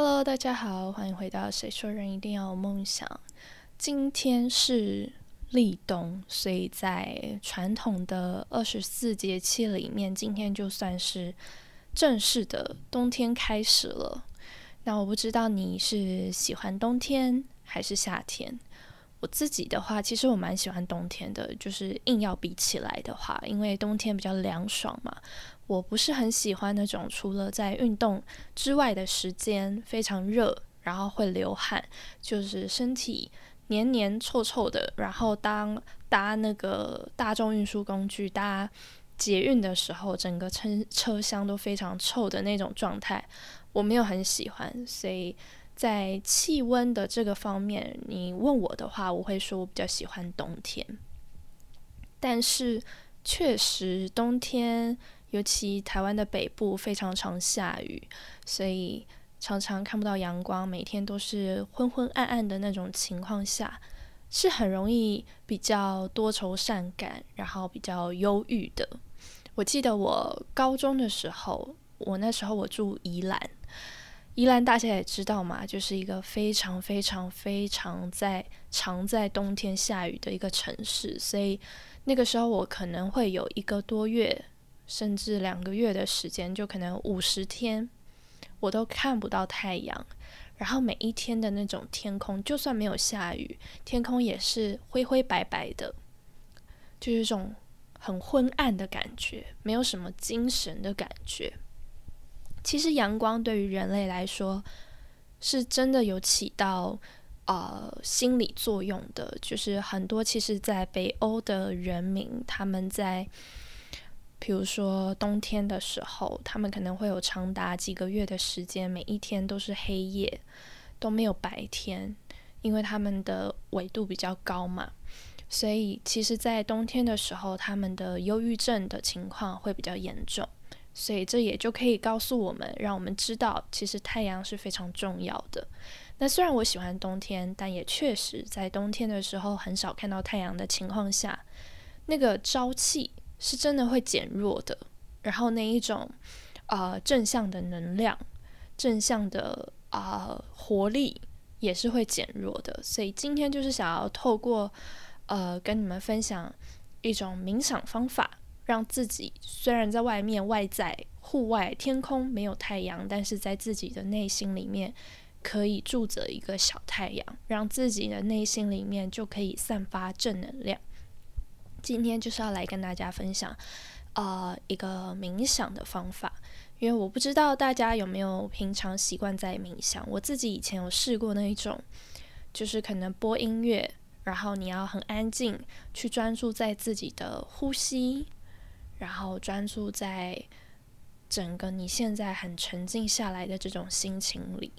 Hello，大家好，欢迎回到《谁说人一定要有梦想》。今天是立冬，所以在传统的二十四节气里面，今天就算是正式的冬天开始了。那我不知道你是喜欢冬天还是夏天？我自己的话，其实我蛮喜欢冬天的，就是硬要比起来的话，因为冬天比较凉爽嘛。我不是很喜欢那种除了在运动之外的时间非常热，然后会流汗，就是身体黏黏臭臭的。然后当搭那个大众运输工具搭捷运的时候，整个车车厢都非常臭的那种状态，我没有很喜欢。所以在气温的这个方面，你问我的话，我会说我比较喜欢冬天。但是确实冬天。尤其台湾的北部非常常下雨，所以常常看不到阳光，每天都是昏昏暗暗的那种情况下，是很容易比较多愁善感，然后比较忧郁的。我记得我高中的时候，我那时候我住宜兰，宜兰大家也知道嘛，就是一个非常非常非常在常在冬天下雨的一个城市，所以那个时候我可能会有一个多月。甚至两个月的时间，就可能五十天，我都看不到太阳。然后每一天的那种天空，就算没有下雨，天空也是灰灰白白的，就是这种很昏暗的感觉，没有什么精神的感觉。其实阳光对于人类来说，是真的有起到呃心理作用的。就是很多其实，在北欧的人民，他们在比如说冬天的时候，他们可能会有长达几个月的时间，每一天都是黑夜，都没有白天，因为他们的纬度比较高嘛。所以其实，在冬天的时候，他们的忧郁症的情况会比较严重。所以这也就可以告诉我们，让我们知道，其实太阳是非常重要的。那虽然我喜欢冬天，但也确实在冬天的时候很少看到太阳的情况下，那个朝气。是真的会减弱的，然后那一种啊正向的能量、正向的啊活力也是会减弱的。所以今天就是想要透过呃跟你们分享一种冥想方法，让自己虽然在外面外在户外天空没有太阳，但是在自己的内心里面可以住着一个小太阳，让自己的内心里面就可以散发正能量。今天就是要来跟大家分享，呃，一个冥想的方法。因为我不知道大家有没有平常习惯在冥想。我自己以前有试过那一种，就是可能播音乐，然后你要很安静，去专注在自己的呼吸，然后专注在整个你现在很沉静下来的这种心情里。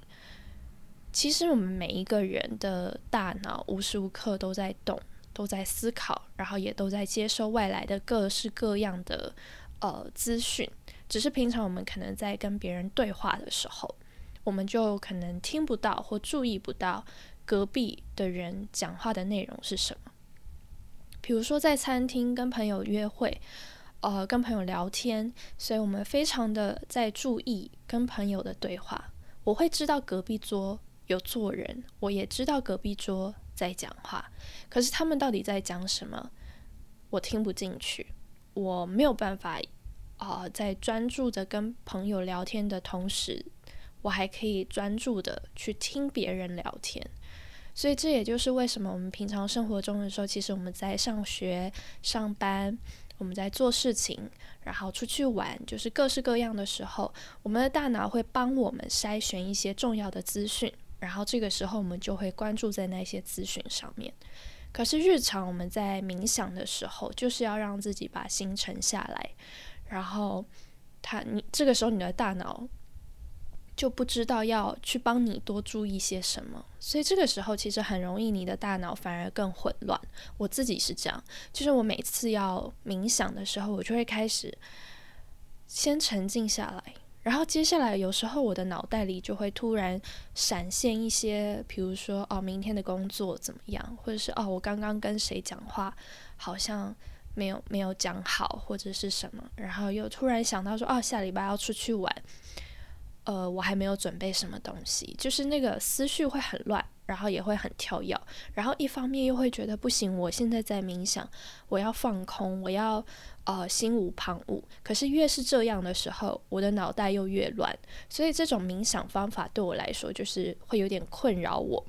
其实我们每一个人的大脑无时无刻都在动。都在思考，然后也都在接收外来的各式各样的呃资讯。只是平常我们可能在跟别人对话的时候，我们就可能听不到或注意不到隔壁的人讲话的内容是什么。比如说在餐厅跟朋友约会，呃，跟朋友聊天，所以我们非常的在注意跟朋友的对话。我会知道隔壁桌有坐人，我也知道隔壁桌。在讲话，可是他们到底在讲什么？我听不进去，我没有办法啊，在专注的跟朋友聊天的同时，我还可以专注的去听别人聊天。所以这也就是为什么我们平常生活中的时候，其实我们在上学、上班，我们在做事情，然后出去玩，就是各式各样的时候，我们的大脑会帮我们筛选一些重要的资讯。然后这个时候，我们就会关注在那些资讯上面。可是日常我们在冥想的时候，就是要让自己把心沉下来。然后，他你这个时候你的大脑就不知道要去帮你多注意些什么，所以这个时候其实很容易你的大脑反而更混乱。我自己是这样，就是我每次要冥想的时候，我就会开始先沉静下来。然后接下来，有时候我的脑袋里就会突然闪现一些，比如说哦，明天的工作怎么样，或者是哦，我刚刚跟谁讲话好像没有没有讲好，或者是什么，然后又突然想到说哦，下礼拜要出去玩，呃，我还没有准备什么东西，就是那个思绪会很乱，然后也会很跳跃，然后一方面又会觉得不行，我现在在冥想，我要放空，我要呃心无旁骛。可是越是这样的时候，我的脑袋又越乱，所以这种冥想方法对我来说就是会有点困扰我。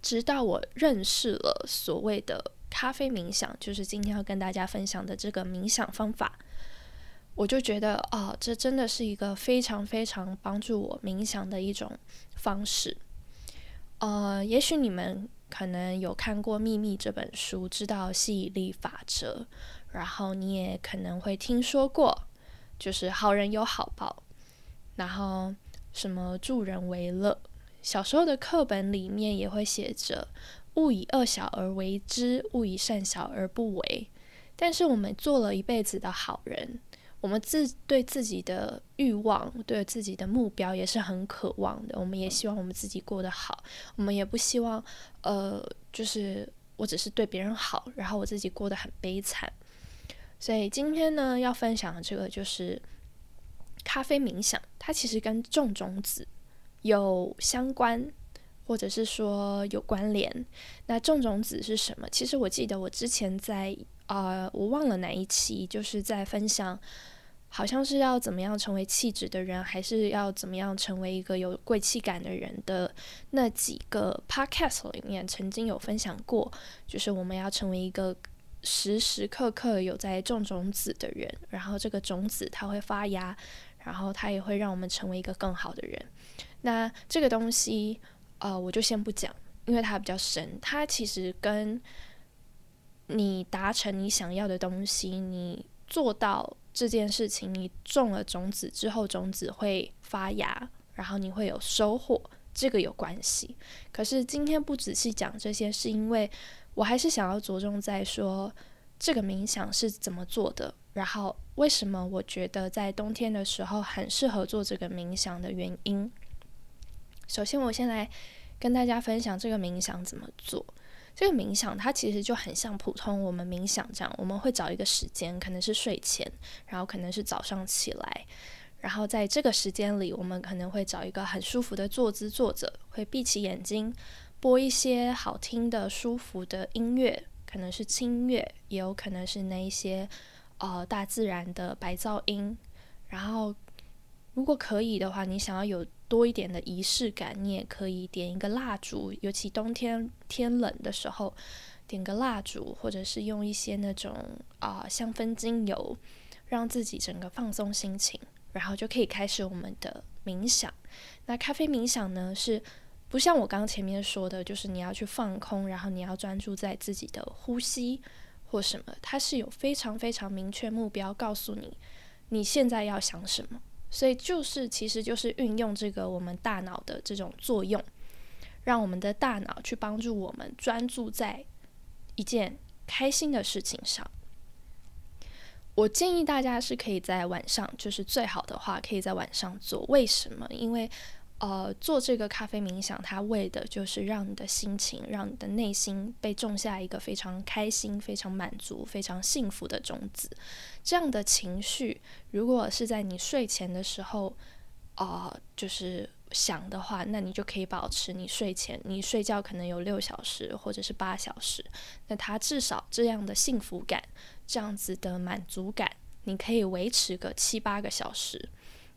直到我认识了所谓的咖啡冥想，就是今天要跟大家分享的这个冥想方法。我就觉得，哦，这真的是一个非常非常帮助我冥想的一种方式。呃，也许你们可能有看过《秘密》这本书，知道吸引力法则，然后你也可能会听说过，就是好人有好报，然后什么助人为乐。小时候的课本里面也会写着“勿以恶小而为之，勿以善小而不为”。但是我们做了一辈子的好人。我们自对自己的欲望，对自己的目标也是很渴望的。我们也希望我们自己过得好，我们也不希望，呃，就是我只是对别人好，然后我自己过得很悲惨。所以今天呢，要分享的这个就是咖啡冥想，它其实跟种种子有相关，或者是说有关联。那种种子是什么？其实我记得我之前在。啊，我忘了哪一期，就是在分享，好像是要怎么样成为气质的人，还是要怎么样成为一个有贵气感的人的那几个 podcast 里面，曾经有分享过，就是我们要成为一个时时刻刻有在种种子的人，然后这个种子它会发芽，然后它也会让我们成为一个更好的人。那这个东西，呃，我就先不讲，因为它比较深，它其实跟你达成你想要的东西，你做到这件事情，你种了种子之后，种子会发芽，然后你会有收获，这个有关系。可是今天不仔细讲这些，是因为我还是想要着重在说这个冥想是怎么做的，然后为什么我觉得在冬天的时候很适合做这个冥想的原因。首先，我先来跟大家分享这个冥想怎么做。这个冥想它其实就很像普通我们冥想这样，我们会找一个时间，可能是睡前，然后可能是早上起来，然后在这个时间里，我们可能会找一个很舒服的坐姿坐着，会闭起眼睛，播一些好听的、舒服的音乐，可能是轻乐，也有可能是那一些呃大自然的白噪音，然后如果可以的话，你想要有。多一点的仪式感，你也可以点一个蜡烛，尤其冬天天冷的时候，点个蜡烛，或者是用一些那种啊香氛精油，让自己整个放松心情，然后就可以开始我们的冥想。那咖啡冥想呢，是不像我刚刚前面说的，就是你要去放空，然后你要专注在自己的呼吸或什么，它是有非常非常明确目标，告诉你你现在要想什么。所以就是，其实就是运用这个我们大脑的这种作用，让我们的大脑去帮助我们专注在一件开心的事情上。我建议大家是可以在晚上，就是最好的话可以在晚上做。为什么？因为呃，做这个咖啡冥想，它为的就是让你的心情，让你的内心被种下一个非常开心、非常满足、非常幸福的种子。这样的情绪，如果是在你睡前的时候，啊，就是想的话，那你就可以保持你睡前，你睡觉可能有六小时或者是八小时，那它至少这样的幸福感，这样子的满足感，你可以维持个七八个小时。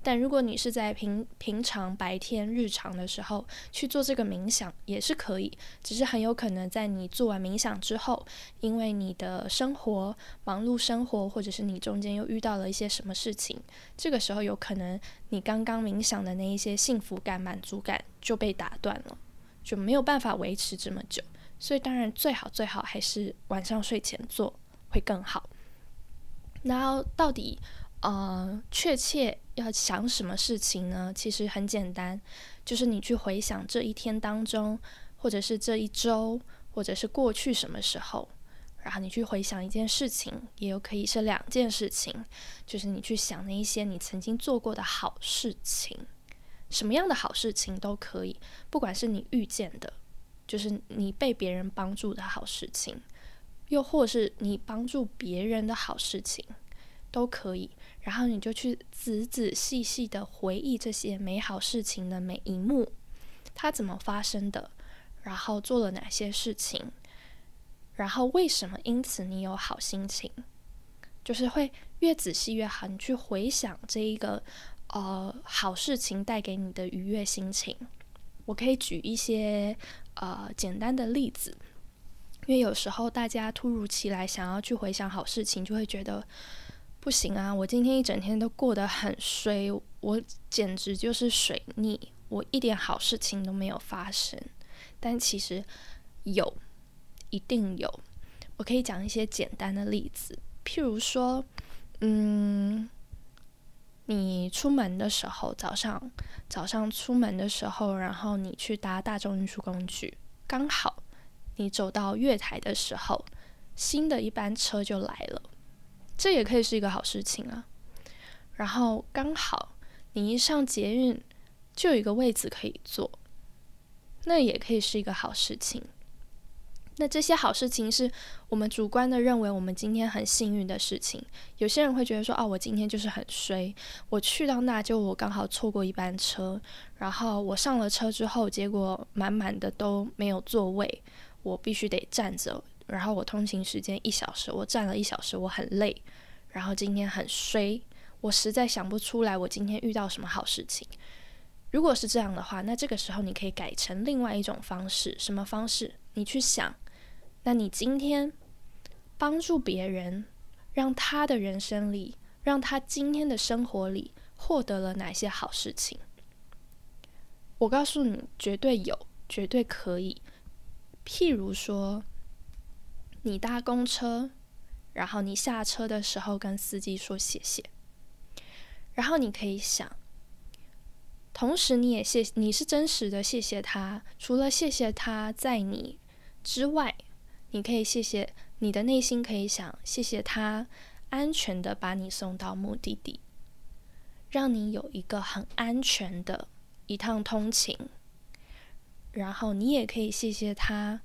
但如果你是在平平常白天日常的时候去做这个冥想也是可以，只是很有可能在你做完冥想之后，因为你的生活忙碌生活，或者是你中间又遇到了一些什么事情，这个时候有可能你刚刚冥想的那一些幸福感、满足感就被打断了，就没有办法维持这么久。所以当然最好最好还是晚上睡前做会更好。然后到底？呃，确切要想什么事情呢？其实很简单，就是你去回想这一天当中，或者是这一周，或者是过去什么时候，然后你去回想一件事情，也有可以是两件事情，就是你去想那一些你曾经做过的好事情，什么样的好事情都可以，不管是你遇见的，就是你被别人帮助的好事情，又或是你帮助别人的好事情，都可以。然后你就去仔仔细细的回忆这些美好事情的每一幕，它怎么发生的，然后做了哪些事情，然后为什么因此你有好心情，就是会越仔细越好。你去回想这一个呃好事情带给你的愉悦心情。我可以举一些呃简单的例子，因为有时候大家突如其来想要去回想好事情，就会觉得不行啊！我今天一整天都过得很衰，我简直就是水逆，我一点好事情都没有发生。但其实有，一定有。我可以讲一些简单的例子，譬如说，嗯。你出门的时候，早上早上出门的时候，然后你去搭大众运输工具，刚好你走到月台的时候，新的一班车就来了，这也可以是一个好事情啊。然后刚好你一上捷运，就有一个位子可以坐，那也可以是一个好事情。那这些好事情是我们主观的认为我们今天很幸运的事情。有些人会觉得说：“哦，我今天就是很衰，我去到那就我刚好错过一班车，然后我上了车之后，结果满满的都没有座位，我必须得站着。然后我通勤时间一小时，我站了一小时，我很累。然后今天很衰，我实在想不出来我今天遇到什么好事情。如果是这样的话，那这个时候你可以改成另外一种方式，什么方式？你去想。”那你今天帮助别人，让他的人生里，让他今天的生活里获得了哪些好事情？我告诉你，绝对有，绝对可以。譬如说，你搭公车，然后你下车的时候跟司机说谢谢，然后你可以想，同时你也谢，你是真实的谢谢他。除了谢谢他在你之外。你可以谢谢你的内心，可以想谢谢他安全的把你送到目的地，让你有一个很安全的一趟通勤。然后你也可以谢谢他，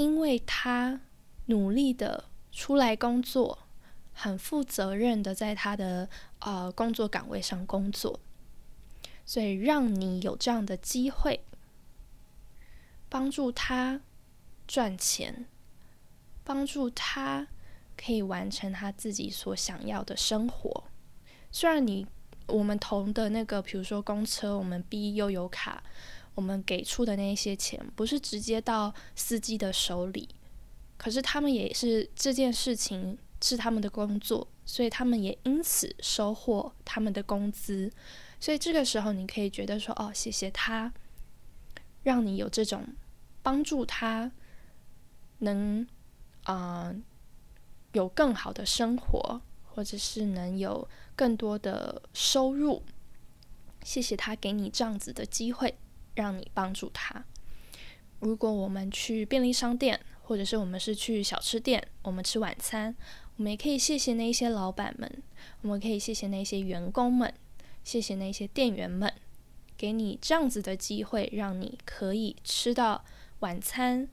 因为他努力的出来工作，很负责任的在他的呃工作岗位上工作，所以让你有这样的机会帮助他。赚钱，帮助他可以完成他自己所想要的生活。虽然你我们投的那个，比如说公车，我们 B 悠游卡，我们给出的那些钱不是直接到司机的手里，可是他们也是这件事情是他们的工作，所以他们也因此收获他们的工资。所以这个时候，你可以觉得说：“哦，谢谢他，让你有这种帮助他。”能，啊，有更好的生活，或者是能有更多的收入。谢谢他给你这样子的机会，让你帮助他。如果我们去便利商店，或者是我们是去小吃店，我们吃晚餐，我们也可以谢谢那些老板们，我们可以谢谢那些员工们，谢谢那些店员们，给你这样子的机会，让你可以吃到晚餐。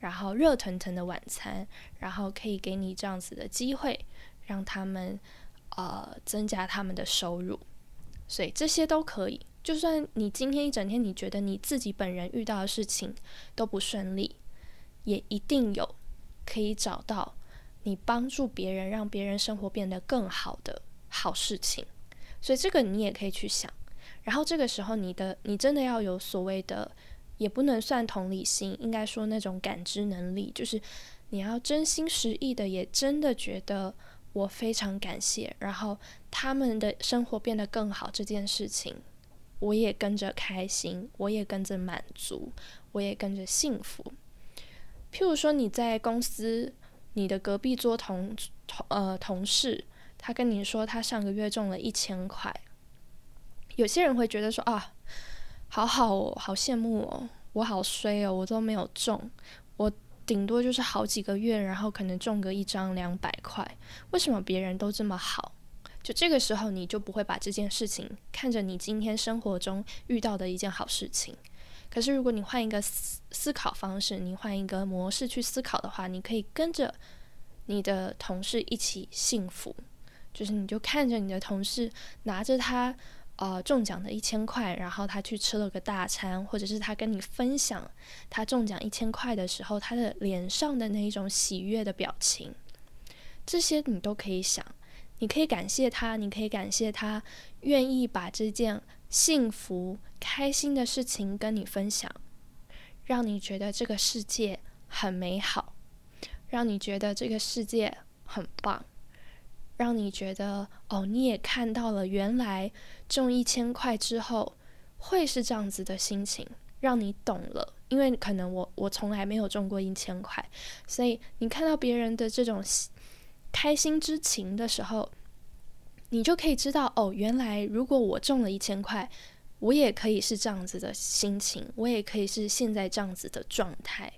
然后热腾腾的晚餐，然后可以给你这样子的机会，让他们呃增加他们的收入，所以这些都可以。就算你今天一整天你觉得你自己本人遇到的事情都不顺利，也一定有可以找到你帮助别人，让别人生活变得更好的好事情。所以这个你也可以去想。然后这个时候，你的你真的要有所谓的。也不能算同理心，应该说那种感知能力，就是你要真心实意的，也真的觉得我非常感谢，然后他们的生活变得更好这件事情，我也跟着开心，我也跟着满足，我也跟着幸福。譬如说你在公司，你的隔壁桌同同呃同事，他跟你说他上个月中了一千块，有些人会觉得说啊。好好哦，好羡慕哦，我好衰哦，我都没有中，我顶多就是好几个月，然后可能中个一张两百块，为什么别人都这么好？就这个时候，你就不会把这件事情看着你今天生活中遇到的一件好事情。可是如果你换一个思思考方式，你换一个模式去思考的话，你可以跟着你的同事一起幸福。就是你就看着你的同事拿着他呃中奖的一千块，然后他去吃了个大餐，或者是他跟你分享他中奖一千块的时候，他的脸上的那一种喜悦的表情，这些你都可以想。你可以感谢他，你可以感谢他愿意把这件幸福、开心的事情跟你分享，让你觉得这个世界很美好，让你觉得这个世界很棒，让你觉得哦，你也看到了原来中一千块之后会是这样子的心情，让你懂了。因为可能我我从来没有中过一千块，所以你看到别人的这种。开心之情的时候，你就可以知道哦，原来如果我中了一千块，我也可以是这样子的心情，我也可以是现在这样子的状态，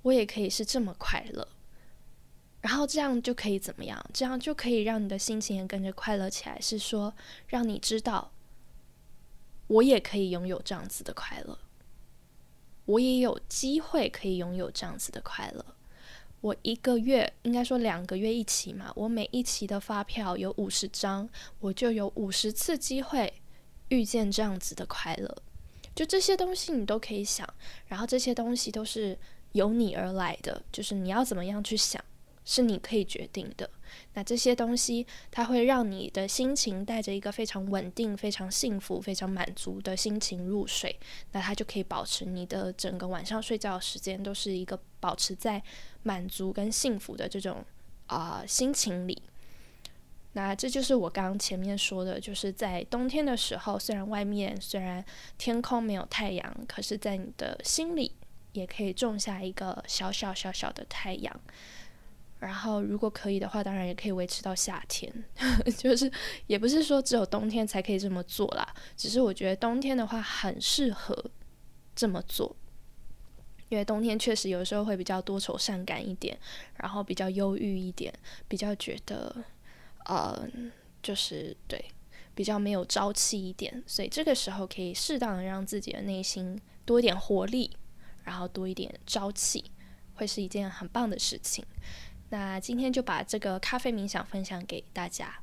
我也可以是这么快乐。然后这样就可以怎么样？这样就可以让你的心情也跟着快乐起来。是说，让你知道，我也可以拥有这样子的快乐，我也有机会可以拥有这样子的快乐。我一个月应该说两个月一期嘛，我每一期的发票有五十张，我就有五十次机会遇见这样子的快乐。就这些东西你都可以想，然后这些东西都是由你而来的，就是你要怎么样去想。是你可以决定的。那这些东西，它会让你的心情带着一个非常稳定、非常幸福、非常满足的心情入睡。那它就可以保持你的整个晚上睡觉的时间都是一个保持在满足跟幸福的这种啊心情里。那这就是我刚刚前面说的，就是在冬天的时候，虽然外面虽然天空没有太阳，可是在你的心里也可以种下一个小小小小的太阳。然后，如果可以的话，当然也可以维持到夏天。就是也不是说只有冬天才可以这么做啦，只是我觉得冬天的话很适合这么做，因为冬天确实有时候会比较多愁善感一点，然后比较忧郁一点，比较觉得呃，就是对比较没有朝气一点，所以这个时候可以适当的让自己的内心多一点活力，然后多一点朝气，会是一件很棒的事情。那今天就把这个咖啡冥想分享给大家。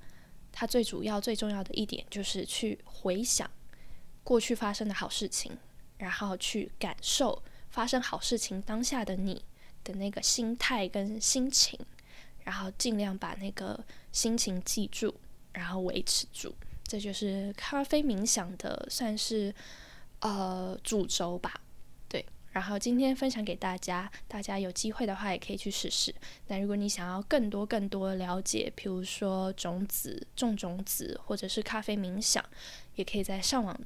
它最主要、最重要的一点就是去回想过去发生的好事情，然后去感受发生好事情当下的你的那个心态跟心情，然后尽量把那个心情记住，然后维持住。这就是咖啡冥想的算是呃主轴吧。对然后今天分享给大家，大家有机会的话也可以去试试。那如果你想要更多更多了解，比如说种子种种子，或者是咖啡冥想，也可以在上网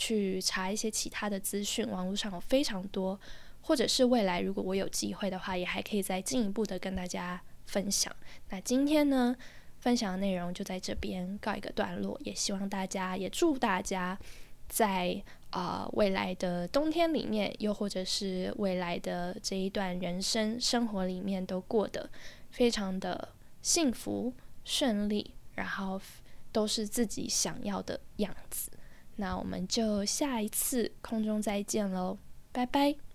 去查一些其他的资讯。网络上有非常多，或者是未来如果我有机会的话，也还可以再进一步的跟大家分享。那今天呢，分享的内容就在这边告一个段落，也希望大家，也祝大家在。啊，未来的冬天里面，又或者是未来的这一段人生生活里面，都过得非常的幸福顺利，然后都是自己想要的样子。那我们就下一次空中再见喽，拜拜。